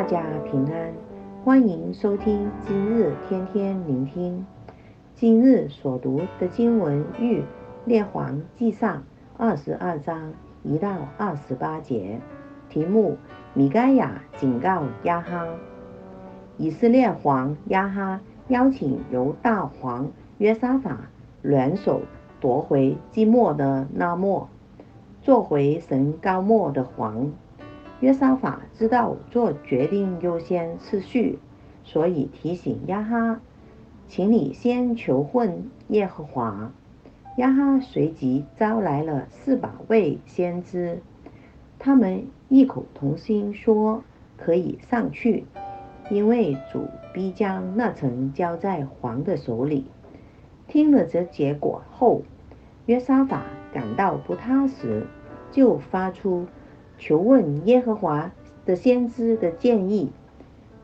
大家平安，欢迎收听今日天天聆听。今日所读的经文玉列王记上二十二章一到二十八节，题目：米该亚警告亚哈。以色列王亚哈邀请犹大王约沙法联手夺回基抹的拉末，做回神高莫的王。约沙法知道做决定优先次序，所以提醒亚哈，请你先求问耶和华。亚哈随即招来了四百位先知，他们异口同声说：“可以上去，因为主必将那城交在王的手里。”听了这结果后，约沙法感到不踏实，就发出。求问耶和华的先知的建议，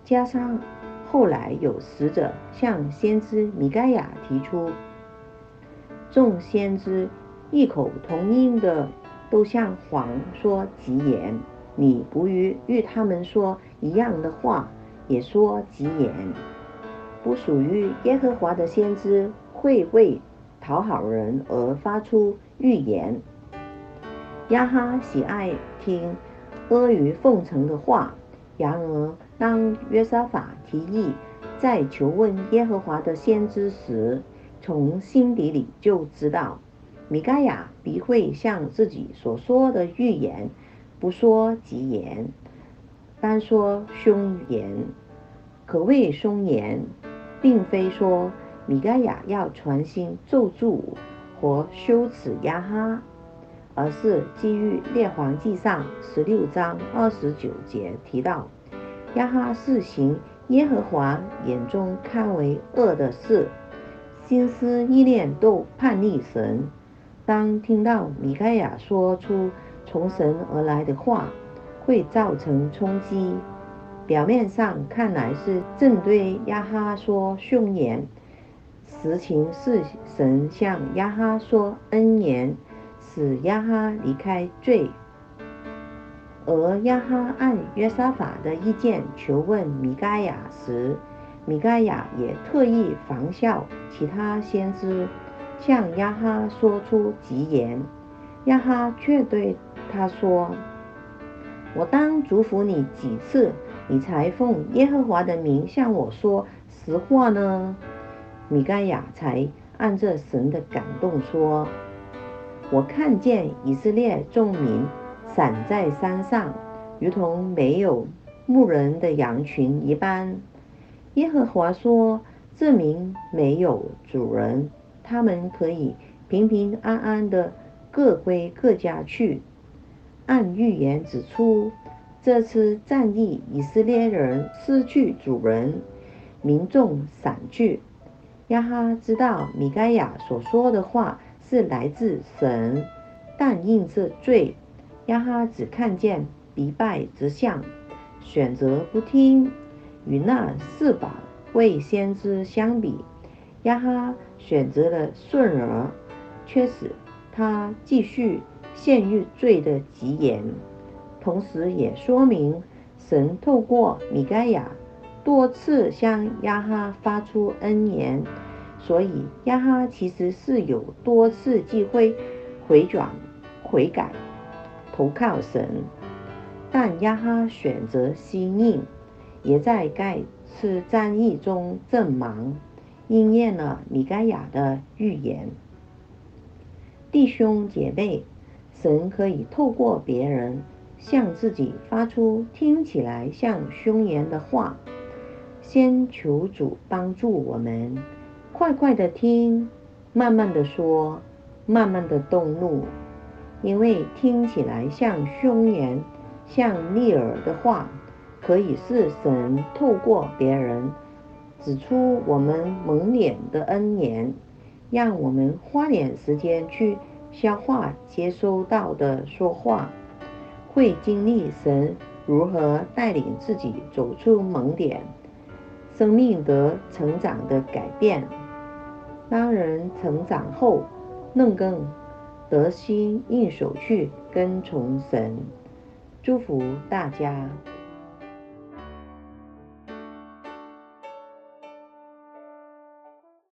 加上后来有使者向先知米该亚提出，众先知异口同音的都向王说吉言。你不与与他们说一样的话，也说吉言。不属于耶和华的先知会为讨好人而发出预言。亚哈喜爱听阿谀奉承的话，然而当约沙法提议在求问耶和华的先知时，从心底里就知道米该亚必会像自己所说的预言，不说吉言，单说凶言。可谓凶言，并非说米该亚要传心咒诅或羞耻亚哈。而是基于列王纪上十六章二十九节提到，亚哈是行耶和华眼中看为恶的事，心思意念都叛逆神。当听到米该亚说出从神而来的话，会造成冲击。表面上看来是正对亚哈说凶言，实情是神向亚哈说恩言。使亚哈离开罪，而亚哈按约沙法的意见求问米该亚时，米该亚也特意仿效其他先知，向亚哈说出吉言。亚哈却对他说：“我当祝福你几次，你才奉耶和华的名向我说实话呢？”米该亚才按着神的感动说。我看见以色列众民散在山上，如同没有牧人的羊群一般。耶和华说：“这民没有主人，他们可以平平安安地各归各家去。”按预言指出，这次战役以色列人失去主人，民众散去。亚哈知道米该亚所说的话。是来自神，但因这罪，亚哈只看见必败之象，选择不听。与那四百位先知相比，亚哈选择了顺耳，却使他继续陷入罪的极严。同时也说明神透过米该亚多次向亚哈发出恩言。所以亚哈其实是有多次机会回转、悔改、投靠神，但亚哈选择心硬，也在该次战役中阵亡，应验了米该亚的预言。弟兄姐妹，神可以透过别人向自己发出听起来像凶言的话，先求主帮助我们。快快的听，慢慢的说，慢慢的动怒，因为听起来像凶言、像逆耳的话，可以是神透过别人指出我们蒙脸的恩言，让我们花点时间去消化接收到的说话，会经历神如何带领自己走出蒙点，生命得成长的改变。当人成长后，能更得心应手去跟从神。祝福大家。